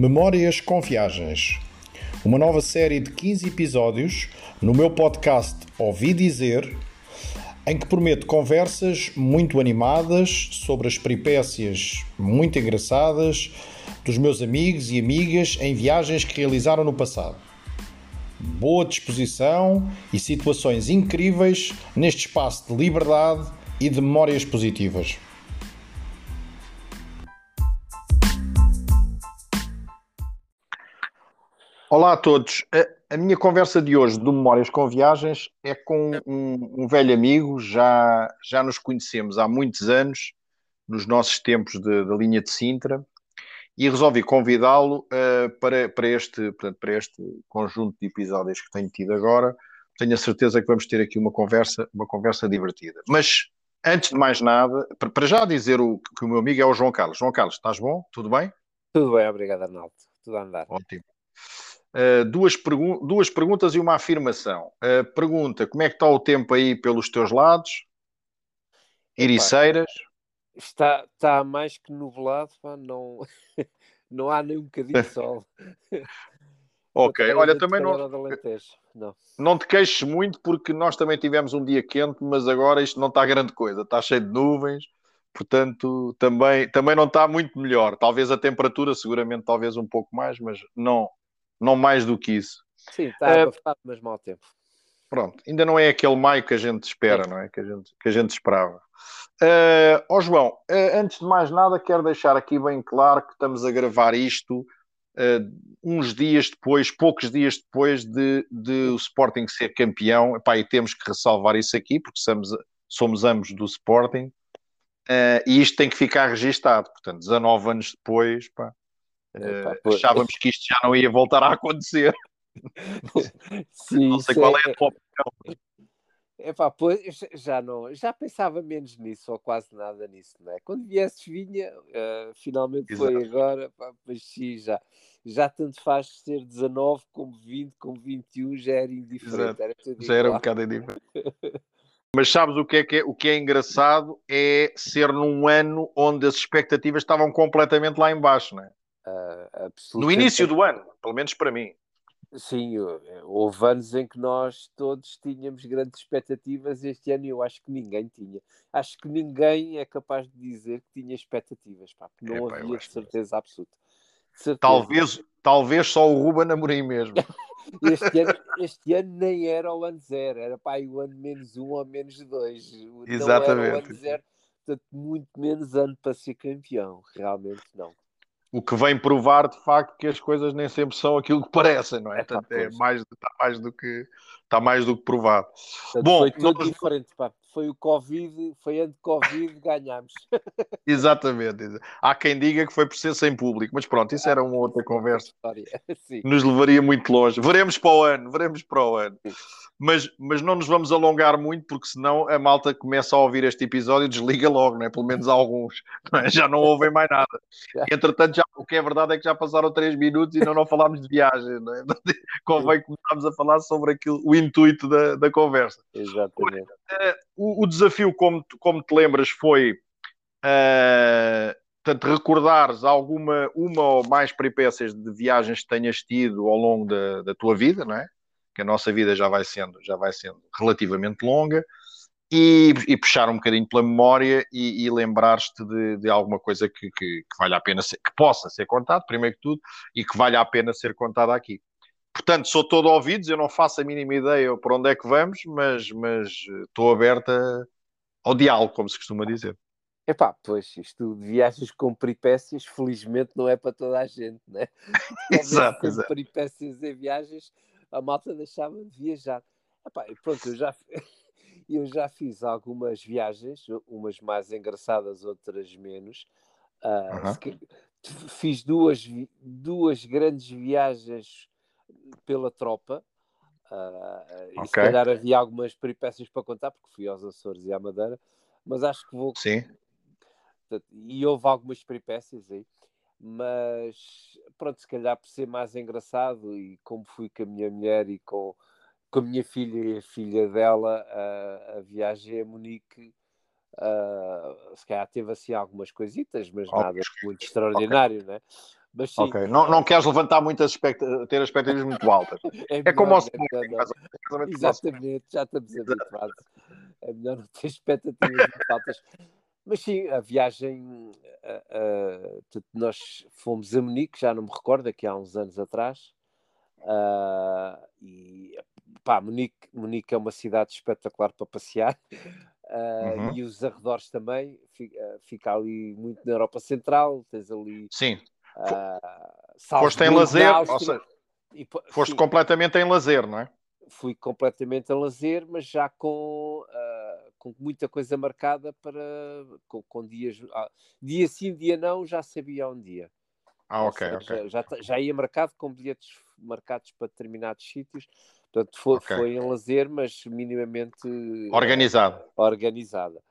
Memórias com Viagens. Uma nova série de 15 episódios no meu podcast Ouvi Dizer, em que prometo conversas muito animadas sobre as peripécias muito engraçadas dos meus amigos e amigas em viagens que realizaram no passado. Boa disposição e situações incríveis neste espaço de liberdade e de memórias positivas. Olá a todos. A, a, minha conversa de hoje do Memórias com Viagens é com um, um, velho amigo, já, já nos conhecemos há muitos anos, nos nossos tempos da linha de Sintra, e resolvi convidá-lo uh, para, para, este, portanto, para este conjunto de episódios que tenho tido agora. Tenho a certeza que vamos ter aqui uma conversa, uma conversa divertida. Mas, antes de mais nada, para, para já dizer o, que o meu amigo é o João Carlos. João Carlos, estás bom? Tudo bem? Tudo bem, obrigado, Arnaldo. Tudo a andar. Ótimo. Uh, duas, duas perguntas e uma afirmação. Uh, pergunta: como é que está o tempo aí pelos teus lados? Iriceiras? Está, está mais que nublado, pá, não, não há nem um bocadinho de sol. ok, olha, também não, não. Não te queixes muito porque nós também tivemos um dia quente, mas agora isto não está grande coisa, está cheio de nuvens, portanto também, também não está muito melhor. Talvez a temperatura, seguramente, talvez um pouco mais, mas não, não mais do que isso. Sim, está uh, abafado, mas mau tempo. Pronto, ainda não é aquele maio que a gente espera, Sim. não é? Que a gente, que a gente esperava. Uh, oh João, uh, antes de mais nada, quero deixar aqui bem claro que estamos a gravar isto uh, uns dias depois, poucos dias depois de, de o Sporting ser campeão. Epá, e temos que ressalvar isso aqui, porque somos, somos ambos do Sporting. Uh, e isto tem que ficar registado. Portanto, 19 anos depois, pá, Uh, achávamos que isto já não ia voltar a acontecer. Sim, não sei qual é, é a tua opinião. Epá, pois, já não, já pensava menos nisso, ou quase nada nisso, não é? Quando viesses vinha, uh, finalmente Exato. foi agora, pá, mas sim, já, já tanto faz ser 19 como 20, como 21, já era indiferente. Era já era um bocado indiferente. Mas sabes o que, é que é, o que é engraçado é ser num ano onde as expectativas estavam completamente lá embaixo, não é? Uh, no início do ano, pelo menos para mim. Sim, houve anos em que nós todos tínhamos grandes expectativas. Este ano eu acho que ninguém tinha. Acho que ninguém é capaz de dizer que tinha expectativas, pá, não é, havia de certeza absoluta. certeza. Talvez, talvez só o Ruben Amorim mesmo. este, ano, este ano nem era o ano zero, era pá, o ano menos um ou menos dois. Exatamente. Não era o ano zero, portanto, muito menos ano para ser campeão, realmente não. O que vem provar de facto que as coisas nem sempre são aquilo que parecem, não é? Portanto, é mais, está, mais do que, está mais do que provado. Portanto, Bom, foi tudo nós... diferente, pá. Foi o Covid, foi antes de Covid, ganhámos. Exatamente. Há quem diga que foi por ser sem público, mas pronto, isso era uma outra conversa. Nos levaria muito longe. Veremos para o ano, veremos para o ano. Mas, mas não nos vamos alongar muito, porque senão a malta começa a ouvir este episódio e desliga logo, né? pelo menos alguns. Não é? Já não ouvem mais nada. Entretanto, já, o que é verdade é que já passaram três minutos e não, não falámos de viagem. Não é? Convém começarmos a falar sobre aquilo, o intuito da, da conversa. Exatamente. Uh, o, o, desafio, como, como te lembras, foi uh, portanto, recordares alguma uma ou mais peripécias de viagens que tenhas tido ao longo da, da tua vida, não é? Que a nossa vida já vai sendo, já vai sendo relativamente longa. E, e, puxar um bocadinho pela memória e, e lembrar-te de, de, alguma coisa que, que, que vale a pena ser, que possa ser contado, primeiro que tudo, e que vale a pena ser contada aqui. Portanto, sou todo ouvidos, eu não faço a mínima ideia para onde é que vamos, mas, mas estou aberta ao diálogo, como se costuma dizer. Epá, pois, isto de viagens com peripécias, felizmente não é para toda a gente, né? exato, exato. peripécias em viagens, a malta deixava de viajar. Epá, pronto, eu já, eu já fiz algumas viagens, umas mais engraçadas, outras menos. Uh, uh -huh. Fiz duas, duas grandes viagens pela tropa. Uh, okay. E se calhar havia algumas peripécias para contar, porque fui aos Açores e à Madeira, mas acho que vou. Sim. E houve algumas peripécias aí, mas pronto, se calhar por ser mais engraçado e como fui com a minha mulher e com, com a minha filha e a filha dela, a, a viagem a Munique. Uh, se calhar teve assim algumas coisitas, mas okay. nada muito extraordinário, okay. né? Mas, ok, não, não queres levantar muitas expectativas, ter expectativas muito altas. É, é como o Sporting. Exatamente, já estamos habituados. É melhor não ter expectativas muito altas. Mas sim, a viagem, uh, uh, nós fomos a Munique, já não me recordo, aqui há uns anos atrás, uh, e pá, Munique, Munique é uma cidade espetacular para passear, uhum. e os arredores também, fica, fica, ali muito na Europa Central, tens ali... Sim, foste em lazer, ou seja, e, foste sim, completamente em lazer, não é? Fui completamente em lazer, mas já com com muita coisa marcada para com, com dias ah, dia sim, dia não, já sabia um dia. Ah, ok, seja, ok. Já, já ia marcado com bilhetes marcados para determinados sítios. Portanto, foi, okay. foi em lazer, mas minimamente organizado. Uh, organizada.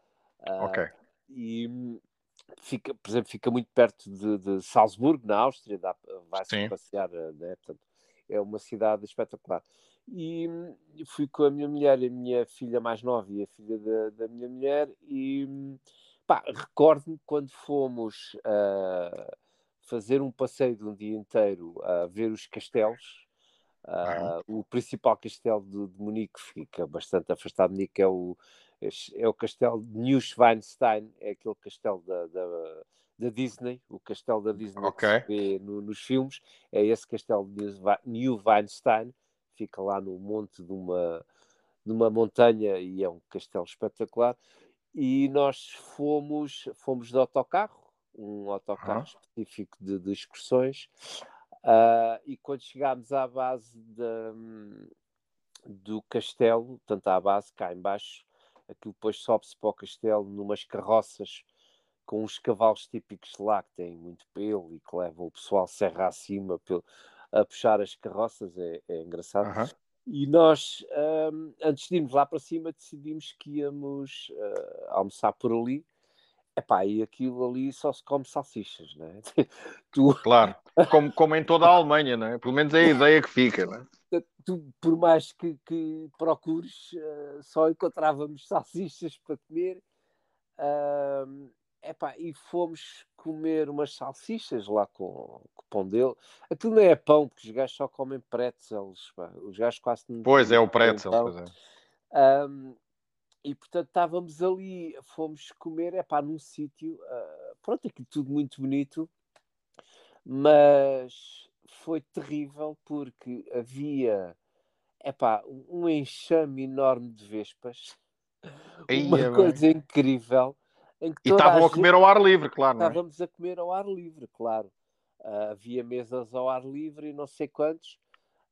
Uh, ok. E fica, por exemplo, fica muito perto de, de Salzburgo, na Áustria, vai-se passear, né? Portanto, é uma cidade espetacular e fui com a minha mulher, a minha filha mais nova e a filha da, da minha mulher, e recordo-me quando fomos uh, fazer um passeio de um dia inteiro a ver os castelos. Uh, o principal castelo de, de, Munique fica bastante afastado de Munique, é o, é o castelo de Neuschwanstein, é aquele castelo da, da, da Disney, o castelo da Disney okay. que se vê no, nos filmes, é esse castelo de Neuschwanstein fica lá no monte de uma, de uma montanha e é um castelo espetacular. E nós fomos, fomos de autocarro, um autocarro uhum. específico de, de excursões, uh, e quando chegámos à base de, do castelo, tanto à base, cá embaixo, aquilo depois sobe-se para o castelo numas carroças com os cavalos típicos de lá que têm muito pelo e que levam o pessoal serra acima pelo, a puxar as carroças, é, é engraçado. Uhum. E nós, um, antes de irmos lá para cima, decidimos que íamos uh, almoçar por ali. Epá, e aquilo ali só se come salsichas, não é? tu... Claro, como, como em toda a Alemanha, não é? Pelo menos é a ideia que fica, não é? Tu, por mais que, que procures, uh, só encontrávamos salsichas para comer. Uh, Epá, e fomos comer umas salsichas lá com, com o pão dele. Aquilo não é pão, porque os gajos só comem pretzels. Pá. Os gajos quase não. Pois é, o pretzel. Pois é. Um, e portanto estávamos ali, fomos comer, é pá, num sítio, uh, pronto, aquilo tudo muito bonito, mas foi terrível porque havia, é pá, um enxame enorme de vespas, uma coisa bem. incrível. E estavam a, a, comer ao ar livre, claro. Não é? Estávamos a comer ao ar livre, claro. Uh, havia mesas ao ar livre e não sei quantos.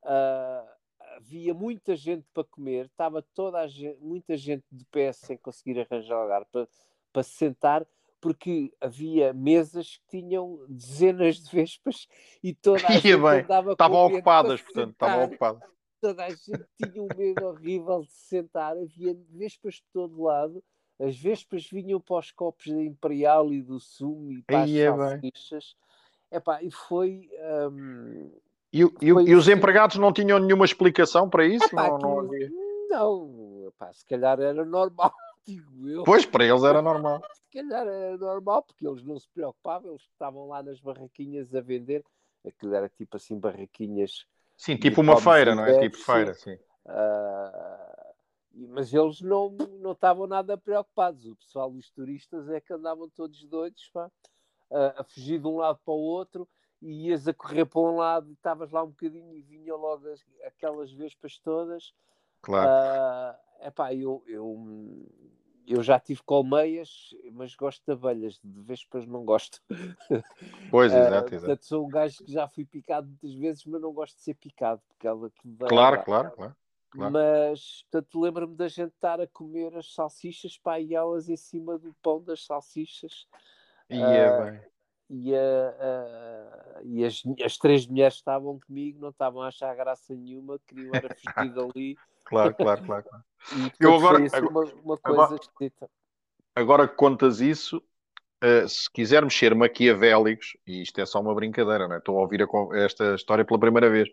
Uh, havia muita gente para comer, estava toda a gente, muita gente de pé sem conseguir arranjar lugar para, para se sentar, porque havia mesas que tinham dezenas de vespas e toda a gente bem. andava estavam ocupadas, portanto, estavam ocupadas. Toda a gente tinha um medo horrível de se sentar, havia vespas de todo lado as vespas vinham para os copos da Imperial e do Sumo e para as salsichas. É Epá, e foi. Um, e, e, foi e, os empregados não tinham nenhuma explicação para isso? Epá, não, não, havia... não epá, se calhar era normal, digo eu. Pois, para eles era normal. se calhar era normal, porque eles não se preocupavam, eles estavam lá nas barraquinhas a vender. Aquilo era tipo assim, barraquinhas. Sim, tipo uma feira, não é? Tipo feira, sim. Uh, mas eles não, não estavam nada preocupados. O pessoal, os turistas, é que andavam todos doidos pá, a, a, fugir de um lado para o outro e ias a correr para um lado e estavas lá um bocadinho e vinha logo as, aquelas vespas todas. Claro. Uh, epá, eu, eu, eu já tive colmeias, mas gosto de abelhas, de vespas não gosto. Pois, exato, uh, exato. Portanto, sou um gajo que já fui picado muitas vezes, mas não gosto de ser picado, porque ela que Claro, claro, claro. Claro. Mas, portanto, lembro-me da gente estar a comer as salsichas, pá, e elas em cima do pão das salsichas. E, uh, e, uh, uh, e as, as três mulheres que estavam comigo não estavam a achar graça nenhuma, queriam era fugir dali. Claro, claro, claro. claro. E, Eu agora, assim agora, uma, uma, coisa agora, esquisita. Agora que contas isso, Uh, se quisermos ser maquiavélicos, e isto é só uma brincadeira, é? estou a ouvir a, esta história pela primeira vez,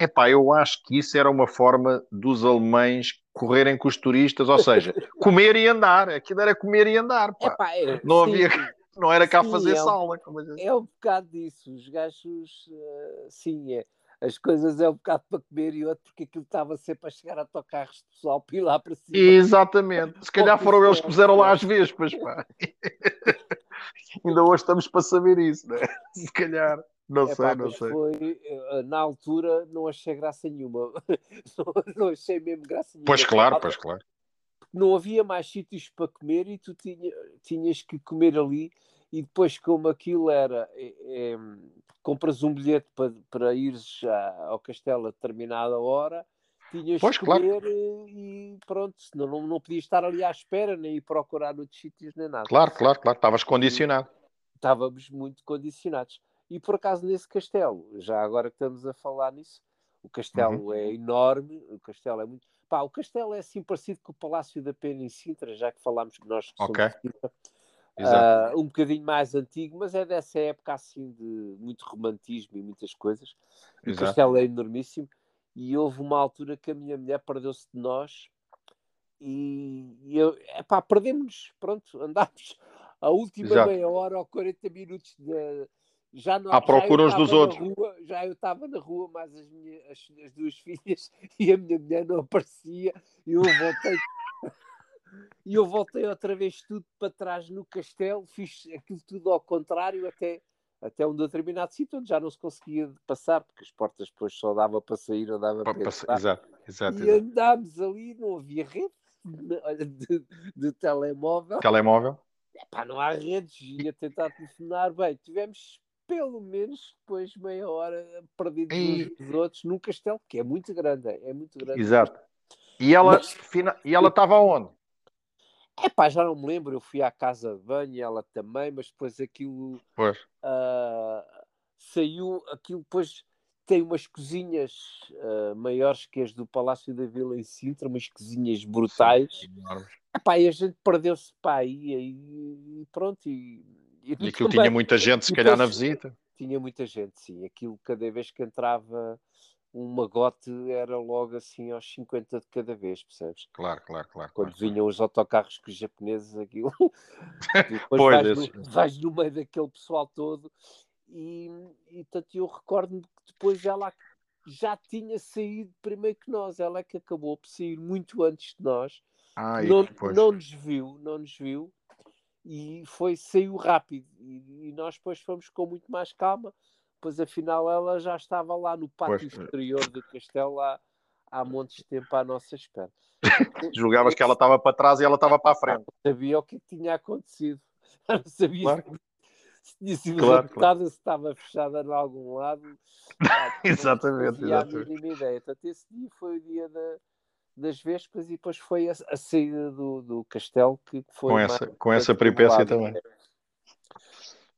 Epá, eu acho que isso era uma forma dos alemães correrem com os turistas, ou seja, comer e andar. Aquilo era comer e andar. Pá. Epá, é, não, havia, Não era cá sim, fazer é sala. Um, é um bocado disso. Os gajos, uh, sim, é. As coisas é um bocado para comer e outro porque aquilo estava sempre a chegar a autocarros de pessoal para ir lá para cima. Exatamente. Se calhar foram eles que puseram lá as vespas, pá. Ainda hoje estamos para saber isso, né? Se calhar. Não é, sei, pá, não sei. Foi, eh, na altura não achei graça nenhuma. não, não achei mesmo graça nenhuma. Pois claro, pois claro não havia mais sítios para comer e tu tinha, tinhas que comer ali e depois como aquilo era é, é, compras um bilhete para, para ires ao castelo a determinada hora tinhas pois, que comer claro. e pronto, senão não, não podias estar ali à espera nem ir procurar noutros sítios nem nada. Claro, claro, claro, estavas condicionado. Estávamos muito condicionados. E por acaso nesse castelo, já agora que estamos a falar nisso, o castelo uhum. é enorme, o castelo é muito Pá, o castelo é assim parecido com o Palácio da Pena em Sintra, já que falámos que nós somos okay. Sintra. Uh, um bocadinho mais antigo, mas é dessa época assim de muito romantismo e muitas coisas. O castelo é enormíssimo e houve uma altura que a minha mulher perdeu-se de nós e, e eu, epá, perdemos-nos, pronto, andámos a última Exato. meia hora ou 40 minutos de, já não, à procura uns dos outros. Rua, já eu estava na rua, mais as, minhas, as, as, duas filhas, e a minha mulher não aparecia, e eu voltei. E eu voltei outra vez tudo para trás no castelo, fiz aquilo tudo ao contrário, até, até um determinado sítio onde já não se conseguia passar, porque as portas depois só dava para sair, não dava para, para entrar. Exato, exato. E andámos ali, não havia rede de, de, telemóvel. Telemóvel? Epá, não há redes, ia tentar telefonar. Bem, tivemos pelo menos depois meia hora perdidos e... uns dos outros num castelo que é muito grande, é muito grande. Exato. E ela Mas... e ela estava onde? É pá, já não me lembro. Eu fui à casa de banho, ela também, mas depois aquilo. Uh, saiu, aquilo depois tem umas cozinhas uh, maiores que as do Palácio da Vila em Sintra, umas cozinhas brutais. Sim, Epá, e a gente perdeu-se para aí e pronto. E e, e aquilo também, tinha muita gente, se calhar, na visita. Tinha muita gente, sim. Aquilo, cada vez que entrava um magote, era logo assim aos 50 de cada vez, percebes? Claro, claro, claro. Quando claro. vinham os autocarros com os japoneses, aquilo. depois pois, vais, no, vais no meio daquele pessoal todo. E, e tanto eu recordo-me que depois ela já tinha saído primeiro que nós. Ela é que acabou por sair muito antes de nós. Ah, não, não nos viu, não nos viu e foi saiu rápido e, e, nós depois fomos com muito mais calma pois afinal ela já estava lá no pátio pois. exterior do castelo há, há montes de tempo à nossa espera julgavas que ela estava para trás e ela estava para a frente não sabia o que tinha acontecido não sabia claro. se tinha sido claro, claro. se estava fechada em algum lado exatamente, não exatamente. a mínima ideia portanto esse dia foi o dia da das Vespas e depois foi a, a saída do, do castelo que foi com essa, com essa peripécia também.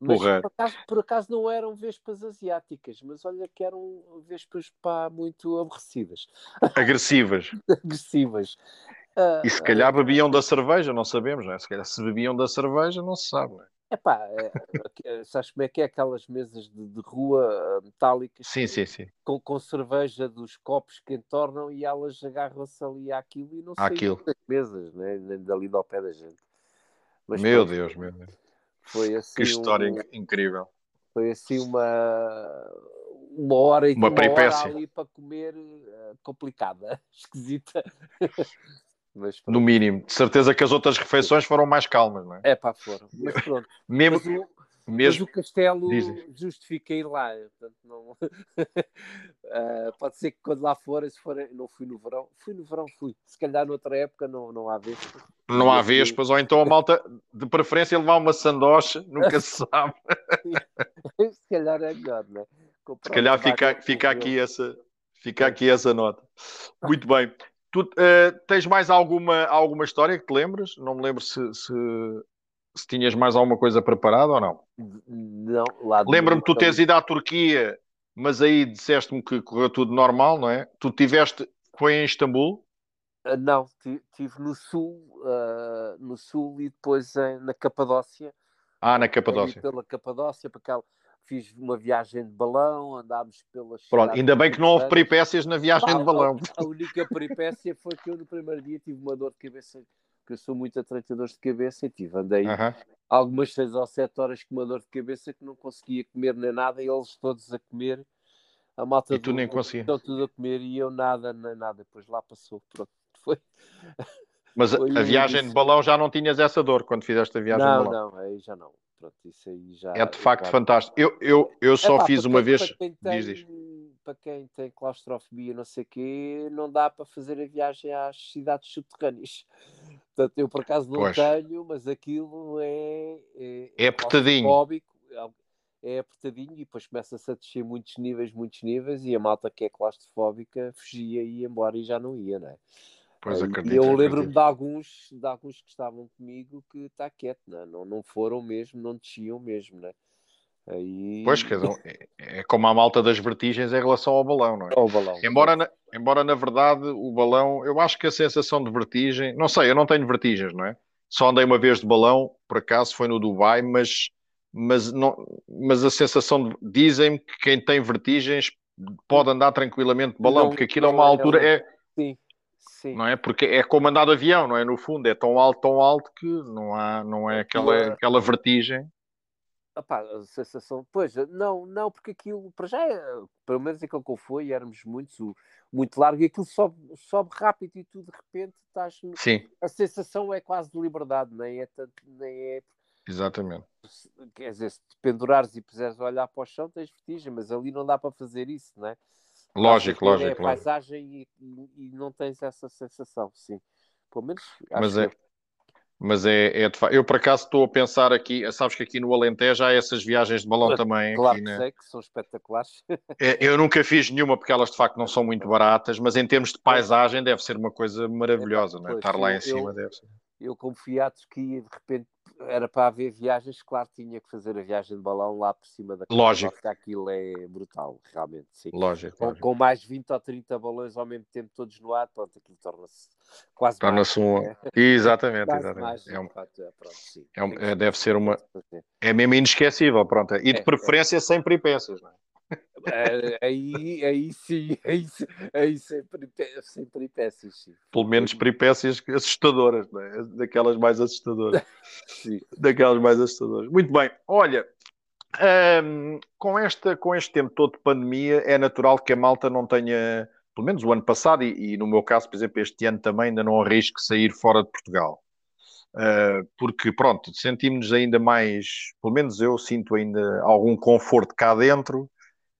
Mas por acaso, por acaso, não eram vespas asiáticas, mas olha que eram vespas pá, muito aborrecidas. Agressivas. Agressivas. Uh, e se calhar bebiam da cerveja, não sabemos, não é? Se calhar se bebiam da cerveja, não se sabe, não é? Epá, é, é, sabes como é que é aquelas mesas de, de rua ah, metálicas sim, sim, sim. Com, com cerveja dos copos que entornam e elas agarram-se ali àquilo e não saem das mesas, né? dali ao pé da gente. Mas, meu pronto, Deus, meu Deus. Foi assim que história um, incrível. Foi assim uma, uma hora e uma, uma hora ali para comer uh, complicada, esquisita. Mas, no mínimo, de certeza que as outras refeições foram mais calmas, não é? É pá, foram. Mas pronto. mesmo, mas mesmo... Mas o castelo justifica ir lá. Portanto, não... uh, pode ser que quando lá for, se for, não fui no verão, fui no verão, fui. Se calhar noutra época não, não há vespas. Não há vespas, ou então a malta, de preferência, levar uma sandocha, nunca se sabe. se calhar é melhor, não é? se calhar fica, fica, aqui essa, fica aqui essa nota. Muito bem. Tu uh, tens mais alguma, alguma história que te lembres? Não me lembro se, se, se tinhas mais alguma coisa preparada ou não. Não, Lembra-me tu teres ido à Turquia, mas aí disseste-me que correu tudo normal, não é? Tu tiveste, foi em Istambul? Uh, não, estive no sul, uh, no sul e depois na Capadócia. Ah, na Capadócia. Pela Capadócia, para aquela fiz uma viagem de balão, andámos pelas. Pronto, ainda bem que não houve peripécias na viagem de balão. A, a única peripécia foi que eu no primeiro dia tive uma dor de cabeça porque eu sou muito atleta de cabeça e tive, andei algumas seis ou sete horas com uma dor de cabeça que não conseguia comer nem nada, e eles todos a comer, a malta e tu do, nem conseguia. Estão tudo a comer e eu nada, nem nada, depois lá passou, pronto, foi. Mas foi a viagem de balão já não tinhas essa dor quando fizeste a viagem não, de balão? Não, aí já não. Pronto, isso aí já, é de facto fantástico. Eu, eu, eu só Epá, fiz uma vez. Tem, diz, diz. para quem tem claustrofobia, não sei o quê, não dá para fazer a viagem às cidades subterrâneas. Portanto, eu por acaso não pois. tenho, mas aquilo é. É, é apertadinho. É apertadinho e depois começa-se a descer muitos níveis, muitos níveis, e a malta que é claustrofóbica fugia e ia embora e já não ia, não é? Pois acredito, e eu lembro-me de alguns, de alguns que estavam comigo que está quieto, não, é? não, não foram mesmo, não desciam mesmo, né? Aí... Pois, quer dizer, é, é como a malta das vertigens em relação ao balão, não é? Ao balão. Embora, na, embora na verdade o balão, eu acho que a sensação de vertigem, não sei, eu não tenho vertigens, não é? Só andei uma vez de balão, por acaso foi no Dubai, mas, mas, não, mas a sensação de. Dizem-me que quem tem vertigens pode andar tranquilamente de balão, não, porque aquilo é uma altura. É, Sim. Sim. não é? Porque é como andar de avião, não é? No fundo, é tão alto, tão alto que não, há, não é aquela, aquela vertigem. Epá, a sensação, pois, não, não, porque aquilo, para já, é, pelo menos aquele que eu fui, éramos muitos, muito largo, e aquilo sobe, sobe rápido e tu de repente estás. Sim. A sensação é quase de liberdade, nem é tanto, nem é. Exatamente. Quer dizer, se te pendurares e puseres a olhar para o chão, tens vertigem, mas ali não dá para fazer isso, não é? Lógico, lógico. É a paisagem e, e, não tens essa sensação, sim. Pelo menos. Mas é, mas é, é de facto. Eu por acaso estou a pensar aqui, sabes que aqui no Alentejo há essas viagens de balão também. Claro aqui, que né? sei que são espetaculares. É, eu nunca fiz nenhuma porque elas de facto não são muito baratas, mas em termos de paisagem deve ser uma coisa maravilhosa, é, não é? Estar lá em cima eu, deve ser. Eu, como fui à Turquia, de repente era para haver viagens, claro, tinha que fazer a viagem de balão lá por cima da Lógico. Porque aquilo é brutal, realmente, sim. Lógico. Com, lógico. com, mais 20 ou 30 balões ao mesmo tempo, todos no ar, pronto, aquilo torna-se quase Torna-se um... Né? Exatamente, exatamente. é um... É, pronto, é um... é, deve ser uma... É mesmo inesquecível, pronto. E de é, preferência é. sem peripécias, não é? É, aí, aí sim, aí, aí sem, peripécias, sem peripécias. Sim. Pelo menos peripécias assustadoras, é? daquelas mais assustadoras. sim. Daquelas mais assustadoras. Muito bem, olha, um, com, esta, com este tempo todo de pandemia, é natural que a malta não tenha, pelo menos o ano passado, e, e no meu caso, por exemplo, este ano também, ainda não arrisco sair fora de Portugal. Uh, porque, pronto, sentimos-nos ainda mais, pelo menos eu sinto ainda algum conforto cá dentro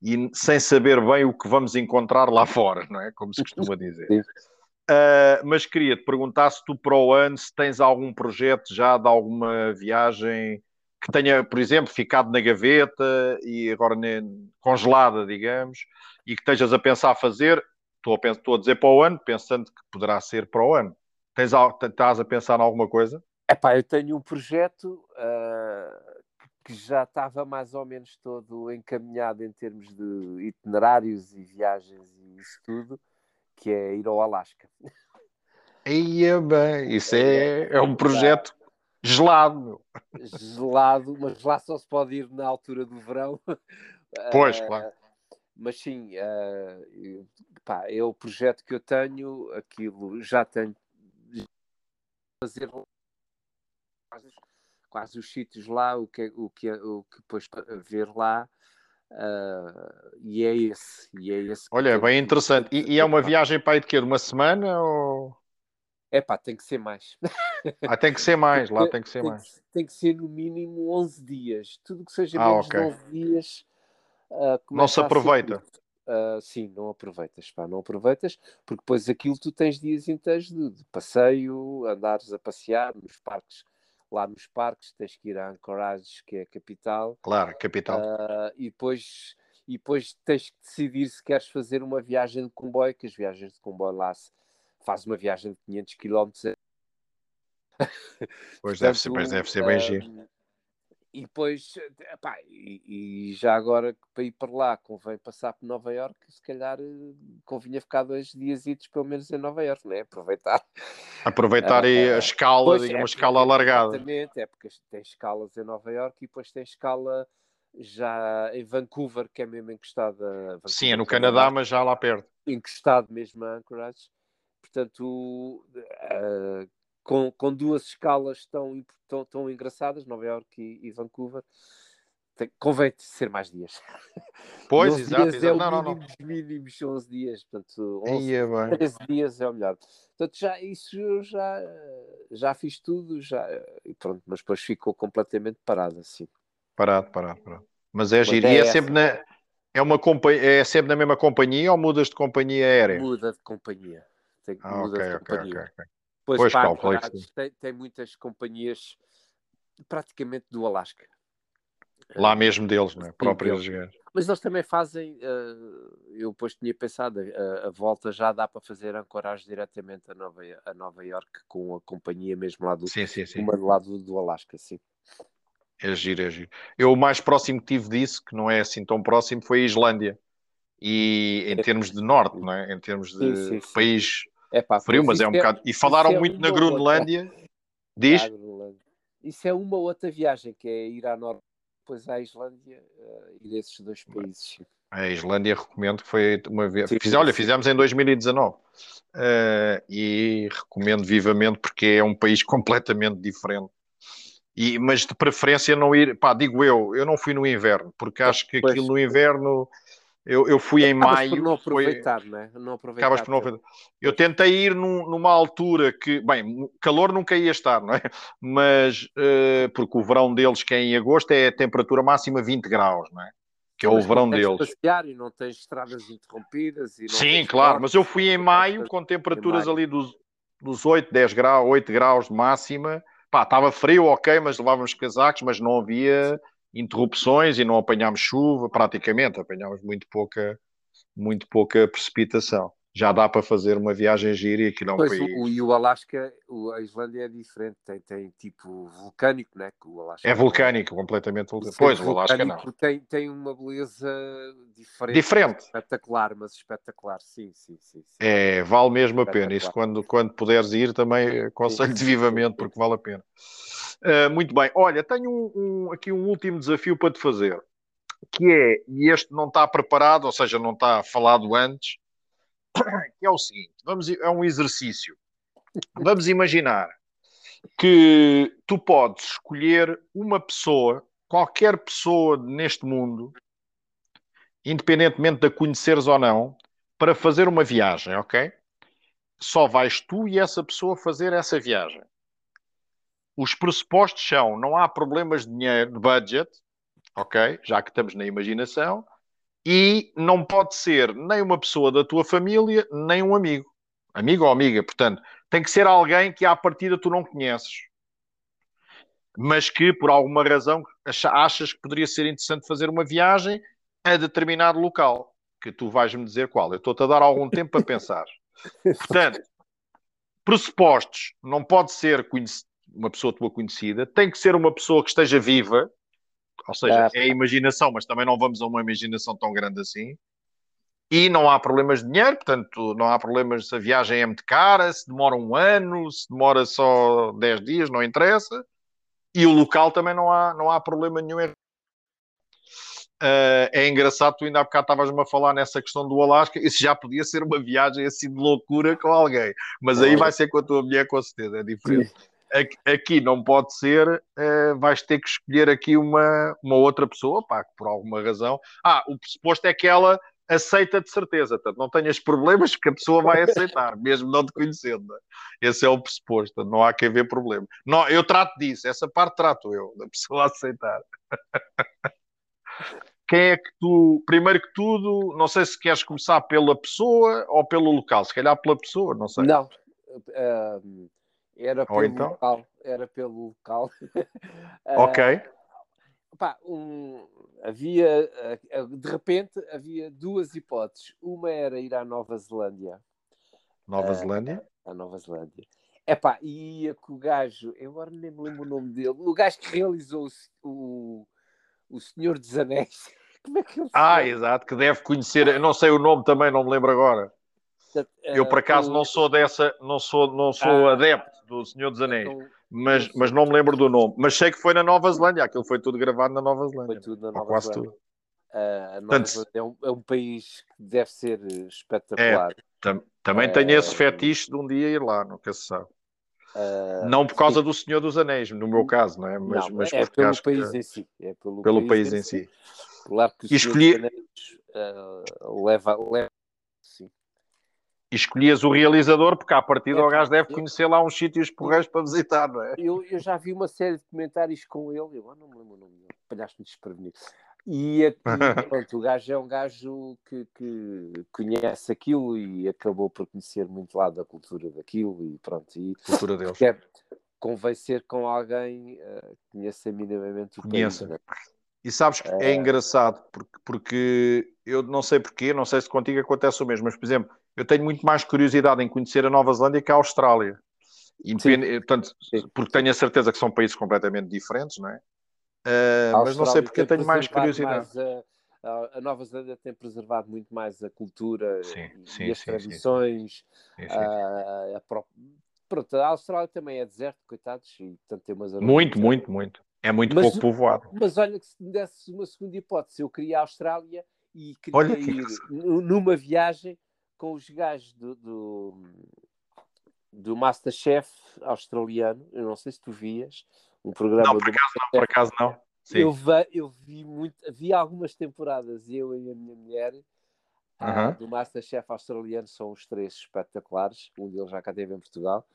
e sem saber bem o que vamos encontrar lá fora, não é? Como se costuma dizer. Uh, mas queria te perguntar se tu para o ano se tens algum projeto já de alguma viagem que tenha, por exemplo, ficado na gaveta e agora congelada, digamos, e que estejas a pensar fazer, estou a, pensar, estou a dizer para o ano, pensando que poderá ser para o ano. Tens, estás a pensar em alguma coisa? Epá, eu tenho um projeto uh, que já estava mais ou menos todo encaminhado em termos de itinerários e viagens e isso tudo, que é ir ao Alasca. Ia bem, isso é, é um projeto gelado. Gelado, mas lá só se pode ir na altura do verão. Pois, uh, claro. Mas sim, uh, pá, é o projeto que eu tenho, aquilo já tenho fazer quase os sítios lá, o que, o que, o que depois ver lá. Uh, e é esse, e é esse Olha, bem interessante. E, e, é uma viagem para aí de quê? De uma semana ou... É pá, tem que ser mais. Ah, tem que ser mais, lá tem que ser tem mais. Que, tem que ser no mínimo 11 dias. Tudo que seja ah, menos okay. de 11 dias. Uh, não se aproveita. Uh, sim, não aproveitas, pá, não aproveitas, porque depois aquilo tu tens dias inteiros de, de passeio, andares a passear nos parques lá nos parques, tens que ir a Anchorage, que é a capital. Claro, capital. Uh, e, depois, e depois tens que decidir se queres fazer uma viagem de comboio, que as viagens de comboio lá se faz uma viagem de 500 km. Pois Portanto, deve ser, mas deve ser bem uh, giro. E depois, epá, e, e, já agora para ir para lá convém passar por Nova York, se calhar eh, convinha ficar dois dias pelo menos em Nova York, não é? Aproveitar. Aproveitar uh, a escala, pois, é, uma escala alargada. Exatamente, é porque tem escalas em Nova York e depois tem escala já em Vancouver, que é mesmo encostada. Vancouver, Sim, é no Canadá, mas já lá perto. Encostado mesmo a Anchorage. Portanto, uh, com, com duas escalas tão, tão, tão engraçadas, Nova York e, e Vancouver, tem, convém ser mais dias. Pois, exato. Dias exato. é não, não, mínimo não. dos mínimos 11 dias, portanto, 11, Aí é bem. 13 dias é o melhor. Portanto, já, isso eu já, já fiz tudo, já, e pronto, mas depois ficou completamente parado assim. Parado, parado, parado. Mas é giro. é e é essa. sempre na. É, uma é sempre na mesma companhia ou mudas de companhia aérea? Muda de companhia. Tem, Ah, muda ok, de companhia. ok. ok. Pois, Pois, tem, tem muitas companhias praticamente do Alasca. Lá Eh, mesmo deles, não é? Deles. gajos. Mas eles também fazem, eh, eu depois tinha pensado, a, a volta já dá para fazer ancoragem diretamente a Nova, a Nova York com a companhia mesmo lá do, Sim, sim, sim. uma do lado do Alasca, sim. É giro, é giro. Eu o mais próximo que tive disso, que não é assim tão próximo, foi a Islândia. E em termos de norte, não é? Em termos de Sim, sim, sim. país É pá, frio, mas é um isso bocado. E falaram é muito na outra. Groenlândia. Diz? Isso é uma outra viagem, que é ir à Norte, depois à Islândia eh, e desses dois países. A Islândia recomendo que foi uma vez. Sim, Fiz, olha, fizemos em 2019 Eh, e recomendo vivamente porque é um país completamente diferente. E, mas de preferência não ir, pá, digo eu, eu não fui no inverno, porque acho que Pois. aquilo no inverno eu, eu fui em Acabas maio. por não foi- aproveitar, não é? Não aproveitar Acabas por não tanto. Eu tentei ir num- numa altura que, bem, calor nunca ia estar, não é? Mas, eh, porque o verão deles, que é em agosto, é a temperatura máxima 20 graus, não é? Que é o Mas verão consegues deles. passear e não tens estradas interrompidas. E não Sim, claro, mas eu fui em não maio, com temperaturas maio. ali dos, dos 8, 10 graus, 8 graus de máxima. Pá, estava frio, ok, mas levávamos casacos, mas não havia interrupções e não apanhámos chuva, praticamente, apanhámos muito pouca, muito pouca precipitação. Já dá para fazer uma viagem gira e aquilo é um Pois, país. o, e o Alasca, o, a Islândia é diferente, tem, tem tipo vulcânico, né? Que o Alasca É vulcânico, completamente vulcânico. Pois, o Alasca não. Tem, tem uma beleza diferente. Diferente. Espetacular, mas espetacular, sim, sim, sim. sim. É, vale mesmo a pena. Isso quando, quando puderes ir também aconselho-te vivamente porque vale a pena. Ah, muito bem. Olha, tenho um- um- aqui um último desafio para te fazer, que é, e este não está preparado, ou seja, não está falado antes, que é o seguinte, vamos, é um exercício. Vamos imaginar que tu podes escolher uma pessoa, qualquer pessoa neste mundo, independentemente de a conheceres ou não, para fazer uma viagem, ok? Só vais tu e essa pessoa fazer essa viagem. Os pressupostos são: não há problemas de dinheiro, de budget, ok? Já que estamos na imaginação, e não pode ser nem uma pessoa da tua família, nem um amigo. Amigo ou amiga, portanto, tem que ser alguém que à partida tu não conheces, mas que por alguma razão acha- achas que poderia ser interessante fazer uma viagem a determinado local, que tu vais-me dizer qual. Eu estou-te a dar algum tempo para pensar. Portanto, pressupostos, não pode ser conhec- uma pessoa tua conhecida, tem que ser uma pessoa que esteja viva, ou seja, Ah. é imaginação, mas também não vamos a uma imaginação tão grande assim. E não há problemas de dinheiro, portanto, não há problemas se a viagem é muito cara, se demora um ano, se demora só 10 dias, não interessa. E o local também não há, não há problema nenhum. Ah, é engraçado, tu ainda há bocado estavas-me a falar nessa questão do Alasca. Isso já podia ser uma viagem assim de loucura com alguém, mas aí vai ser com a tua mulher, com certeza, é diferente. Aqui, aqui não pode ser, eh, vais ter que escolher aqui uma, uma outra pessoa, pá, que por alguma razão. Ah, o pressuposto é que ela aceita de certeza, portanto, não tenhas problemas que a pessoa vai aceitar, mesmo não te conhecendo. Esse é o pressuposto, não há que haver problema. Não, eu trato disso, essa parte trato eu, da pessoa aceitar. Quem é que tu, primeiro que tudo, não sei se queres começar pela pessoa ou pelo local, se calhar pela pessoa, não sei. Não, ahm, era pelo então? local. Era pelo local. Ok, pá, um- havia, ah, de repente, havia duas hipóteses. Uma era ir à Nova Zelândia. Nova Ah, Zelândia. À Nova Zelândia. Epá, e ia com o gajo, eu agora nem me lembro o nome dele, o gajo que realizou o, o, o Senhor dos Anéis. Como é que ele Ah, chama? exato, que deve conhecer, eu não sei o nome também, não me lembro agora. Eu por acaso não sou dessa, não sou, não sou Ah. adepto do Senhor dos Anéis, então, mas, mas não me lembro do nome. Mas sei que foi na Nova Zelândia, aquilo foi tudo gravado na Nova Foi Zelândia. tudo na Nova quase Zelândia. tudo. Ah, a Nova Zelândia é um, é um país que deve ser espetacular. Tam- também tenho É. esse fetiche de um dia ir lá, nunca se sabe. Uh, não por causa sim. do Senhor dos Anéis, no meu caso, não é? Mas, não, mas é pelo país que... em si. É pelo, pelo país, país, em si. si. Claro que o Escolhi... Anéis uh, leva, leva. Sim. E escolhias o realizador, porque à partida é, o gajo deve conhecer lá uns sítios porreiros para visitar, não é? Eu, eu já vi uma série de comentários com ele, eu não me lembro o nome dele, palhaço-me desprevenido. E aqui, pronto, o gajo é um gajo que, que, conhece aquilo e acabou por conhecer muito lá da cultura daquilo e pronto. E cultura deles. Quer convencer com alguém uh, que conheça minimamente o conheça. país. Né? E sabes que é, é engraçado, porque, porque eu não sei porquê, não sei se contigo acontece o mesmo, mas por exemplo, eu tenho muito mais curiosidade em conhecer a Nova Zelândia que a Austrália. Independ... Portanto, porque tenho a certeza que são países completamente diferentes, não é? Uh, mas não sei porque eu tenho mais curiosidade. Mais a, a, Nova Zelândia tem preservado muito mais a cultura sim, e, sim, e as sim, tradições. Uh, a pró... Pronto, a Austrália também é deserto, coitados, e portanto tem umas Muito, muito, muito. É muito mas, pouco povoado. Mas olha que se me desse uma segunda hipótese, eu queria a Austrália e queria olha ir numa viagem com os gajos do, do, do Masterchef australiano. Eu não sei se tu vias um programa não, por acaso não, por acaso não. Sim. Eu, vi, eu vi muito, vi algumas temporadas, eu e a minha mulher, uh -huh. do Masterchef australiano, são os três espetaculares, um deles já cá teve em Portugal.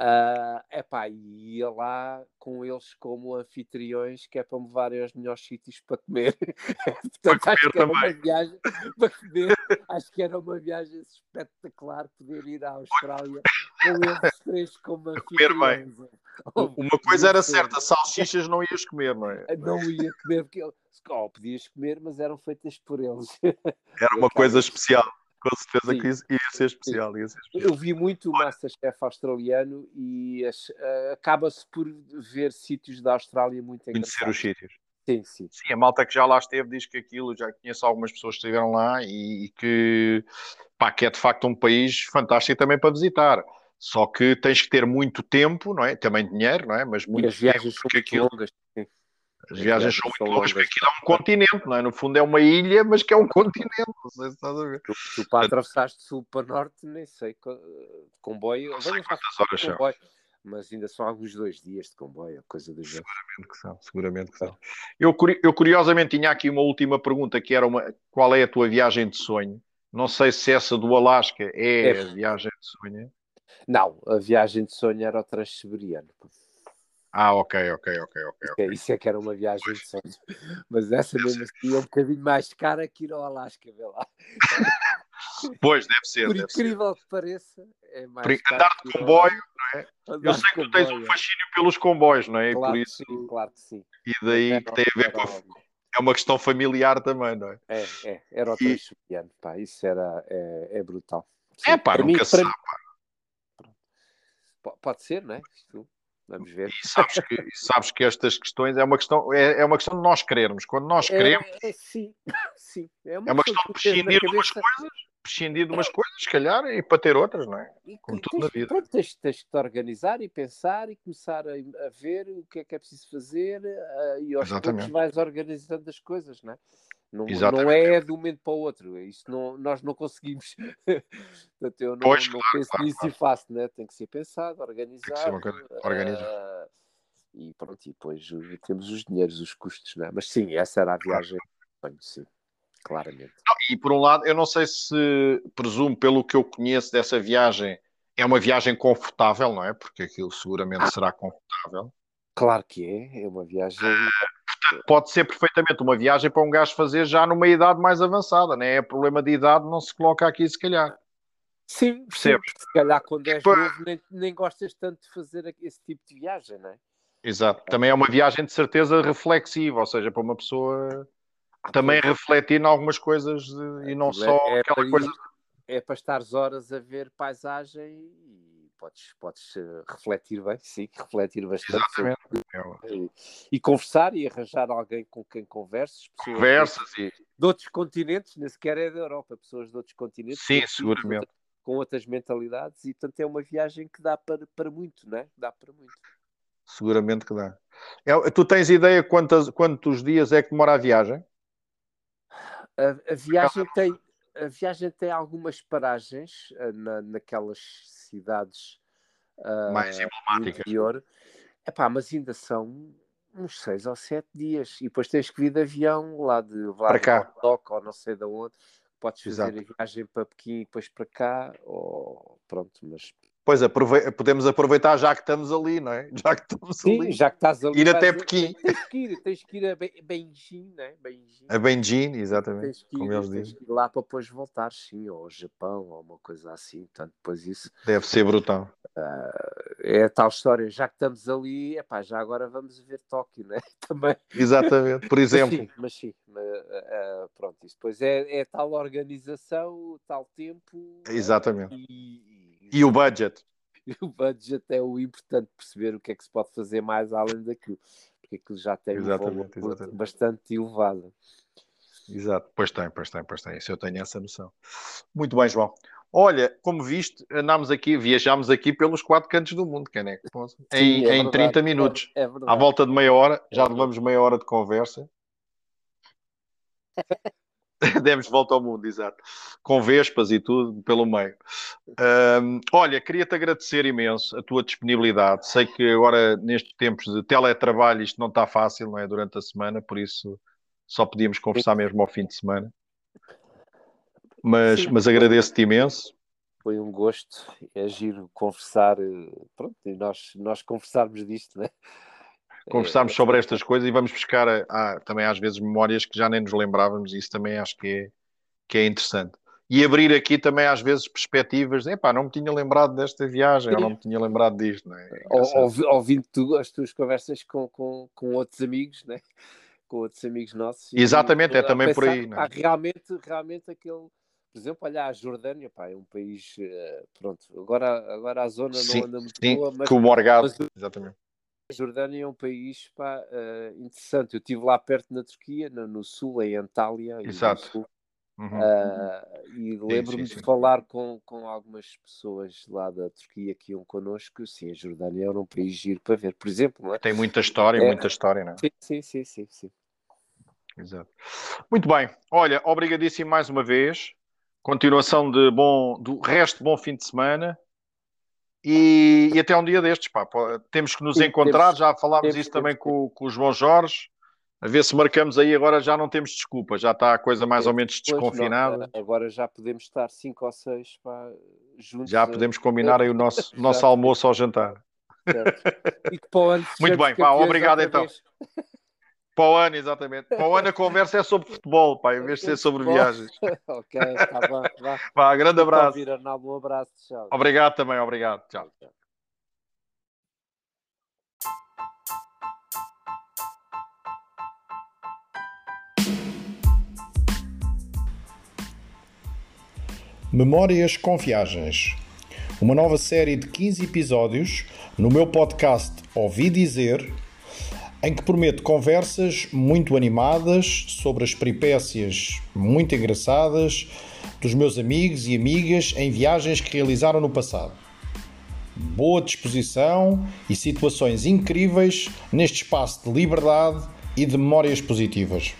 Uh, epá, e ia lá com eles como anfitriões, que é para me levarem aos melhores sítios para comer. Portanto, para acho que era uma viagem para comer. acho que era uma viagem espetacular poder ir à Austrália com eles três como anfitriões. Uma coisa era certa, salsichas não ias comer, não é? Não ia comer, porque oh, podias comer, mas eram feitas por eles. Era uma coisa especial. Com certeza Sim. que ia, ia, ser especial, ia ser especial. Eu vi muito o Masterchef australiano e uh, acaba-se por ver sítios da Austrália muito Conhecer os sítios. Sim, sim. Sim, a malta que já lá esteve diz que aquilo, já conheço algumas pessoas que estiveram lá e, e que, pá, que é de facto um país fantástico também para visitar. Só que tens que ter muito tempo, não é? Também dinheiro, não é? Mas muito e as viagens tempo, são aquilo... longas. Sim. As viagens são muito longas, porque aquilo é um continente, não é? No fundo é uma ilha, mas que é um continente. Não sei se estás a ver. Tu, tu para atravessar de sul para norte, nem sei, comboio. Não sei quantas horas comboio, são. Mas ainda são alguns dois dias de comboio, coisa do género. Seguramente que são, seguramente que são. Eu, eu curiosamente tinha aqui uma última pergunta, que era uma, qual é a tua viagem de sonho? Não sei se essa do Alasca é, é. a viagem de sonho. Não, a viagem de sonho era o Transsiberiano. Ah, ok, ok, ok, ok. okay. Isso é que era uma viagem de sonho. Mas essa mesmo assim é um bocadinho mais cara que ir ao Alasca, vê lá. Pois, deve ser. Por deve incrível ser. que pareça, é mais Por andar de comboio, não é? Andar Eu sei que tu tens um fascínio pelos comboios, não é? Claro por isso... que sim, claro que sim. E daí que tem a ver com. É uma questão familiar também, não é? É, é. Era o e... Transsiberiano, pá. Isso era, é, é brutal. Sim. É pá, para nunca mim, se sabe, pá. Pode ser, não é? Isto, vamos ver. E sabes que, sabes que estas questões é uma questão, é, é uma questão de nós querermos. Quando nós é, queremos. É, é, sim, sim. É uma, é uma questão de prescindir de umas coisas, prescindir de umas coisas, se calhar, e para ter outras, não é? E, Como tudo na vida. Pronto, tens, tens que te organizar e pensar e começar a, a, ver o que é que é preciso fazer uh, e aos poucos vais organizando as coisas, não é? Não, não, é de um momento para o outro. Isso não, nós não conseguimos. Portanto, eu não, pois, não claro, penso claro, nisso claro. e faço, né? tem que ser pensado, organizado. Uh, e pronto, e depois temos os dinheiros, os custos, né? mas sim, essa era a viagem. Sim, claramente. E por um lado, eu não sei se presumo, pelo que eu conheço dessa viagem, é uma viagem confortável, não é? Porque aquilo seguramente ah. será confortável. Claro que é, é uma viagem. Portanto, pode ser perfeitamente uma viagem para um gajo fazer já numa idade mais avançada, não é? Problema de idade não se coloca aqui, se calhar. Sim, percebes? Se calhar quando és tipo, novo nem, nem gostas tanto de fazer esse tipo de viagem, não é? Exato. Também é uma viagem de certeza reflexiva, ou seja, para uma pessoa ah, também refletir em algumas coisas de, e não é, só é aquela para, coisa. É para estar horas a ver paisagem podes, podes uh, refletir bem, sim, refletir bastante. Exatamente. E, conversar e arranjar alguém com quem converses. Conversas de, e... de outros continentes, nem sequer é da Europa, pessoas de outros continentes. Sim, seguramente. Com outras mentalidades e, portanto, é uma viagem que dá para, para muito, né? Dá para muito. Seguramente que dá. É, tu tens ideia quantas, quantos dias é que demora a viagem? A, a viagem tem a viagem tem algumas paragens uh, na, naquelas cidades mais emblemáticas. Interior. Epá, mas ainda são uns seis ou sete dias. E depois tens que vir de avião lá de Vladivostok ou não sei de onde. Podes fazer Exato. a viagem para Pequim e depois para cá. Ou pronto, mas Pois, aprove podemos aproveitar já que estamos ali, não é? Já que estamos Sim, ali. já que estás ali. Ir até Pequim. Tens que ir, tens que ir a Beijing, né? Beijing. A Beijing, exatamente. Tens que ir, como eles dizem. Ir lá para depois voltar, sim, ou ao Japão, ou uma coisa assim. Portanto, depois isso. Deve ser brutal. Uh, é a tal história, já que estamos ali, epá, já agora vamos ver Tóquio, né? Também. Exatamente, por exemplo. Mas sim, mas, sim uh, pronto, isso depois é, é tal organização, tal tempo. Exatamente. E, e o budget. o budget é o importante perceber o que é que se pode fazer mais além daquilo, porque aquilo já tem exatamente, um valor exatamente. bastante elevado. Exato, pois tem, pois tem, pois tem. Isso eu tenho essa noção. Muito bem, João. Olha, como viste, andámos aqui, viajámos aqui pelos quatro cantos do mundo, Caneco. Em, é em 30 minutos. É, é à volta de meia hora, já é levamos meia hora de conversa. Demos volta ao mundo, exato. Com vespas e tudo pelo meio. Um, olha, queria-te agradecer imenso a tua disponibilidade. Sei que agora, nestes tempos de teletrabalho, isto não está fácil, não é? Durante a semana, por isso só podíamos conversar mesmo ao fim de semana. Mas, mas agradeço-te imenso. Foi um gosto, é giro conversar, eh, pronto, e nós, nós conversarmos disto, né? Conversarmos sobre estas coisas e vamos buscar ah, também às vezes memórias que já nem nos lembrávamos, isso também acho que é, que é interessante. E abrir aqui também às vezes perspectivas, epá, não me tinha lembrado desta viagem, ou não me tinha lembrado disto. Não é? ouvindo tu, as tuas conversas com, com, com outros amigos, né? com outros amigos nossos. Exatamente, é também pensar, por aí. Pá, realmente, realmente aquele por exemplo, olha a Jordânia, pá, é um país, eh, pronto, agora, agora a zona sim, não anda muito sim, boa, mas, o Morgado, exatamente. A Jordânia é um país pá, uh, interessante. Eu estive lá perto na Turquia, no, no sul, em Antália. Exato. Uhum. Uh, e lembro-me de falar com, com algumas pessoas lá da Turquia que iam connosco. Sim, a Jordânia era um país giro para ver, por exemplo. É? Tem muita história, é, muita história, não é? Sim, sim, sim, sim. Exato. Muito bem. Olha, obrigadíssimo mais uma vez. Continuação de bom, do resto de bom fim de semana. E, e, até um dia destes, pá, temos que nos Sim, encontrar. Temos, já falámos temos, isso temos, também com, com o João Jorge. A ver se marcamos aí. Agora já não temos desculpa, já está a coisa mais ou menos desconfinada. Não, agora já podemos estar 5 ou 6 juntos. Já podemos combinar aí o nosso, nosso almoço ao jantar. Certo. E que para o ano Muito bem, pá, obrigado então. Para o ano, exatamente. Para o ano a conversa é sobre futebol, pá, em vez de ser sobre viagens. ok, está bom. Vá. Vá, grande abraço. Ouvir, Arnaldo, um abraço. Tchau. Obrigado também, obrigado. Tchau. Memórias com Viagens. Uma nova série de 15 episódios no meu podcast Ouvi Dizer em que prometo conversas muito animadas sobre as peripécias muito engraçadas dos meus amigos e amigas em viagens que realizaram no passado. Boa disposição e situações incríveis neste espaço de liberdade e de memórias positivas.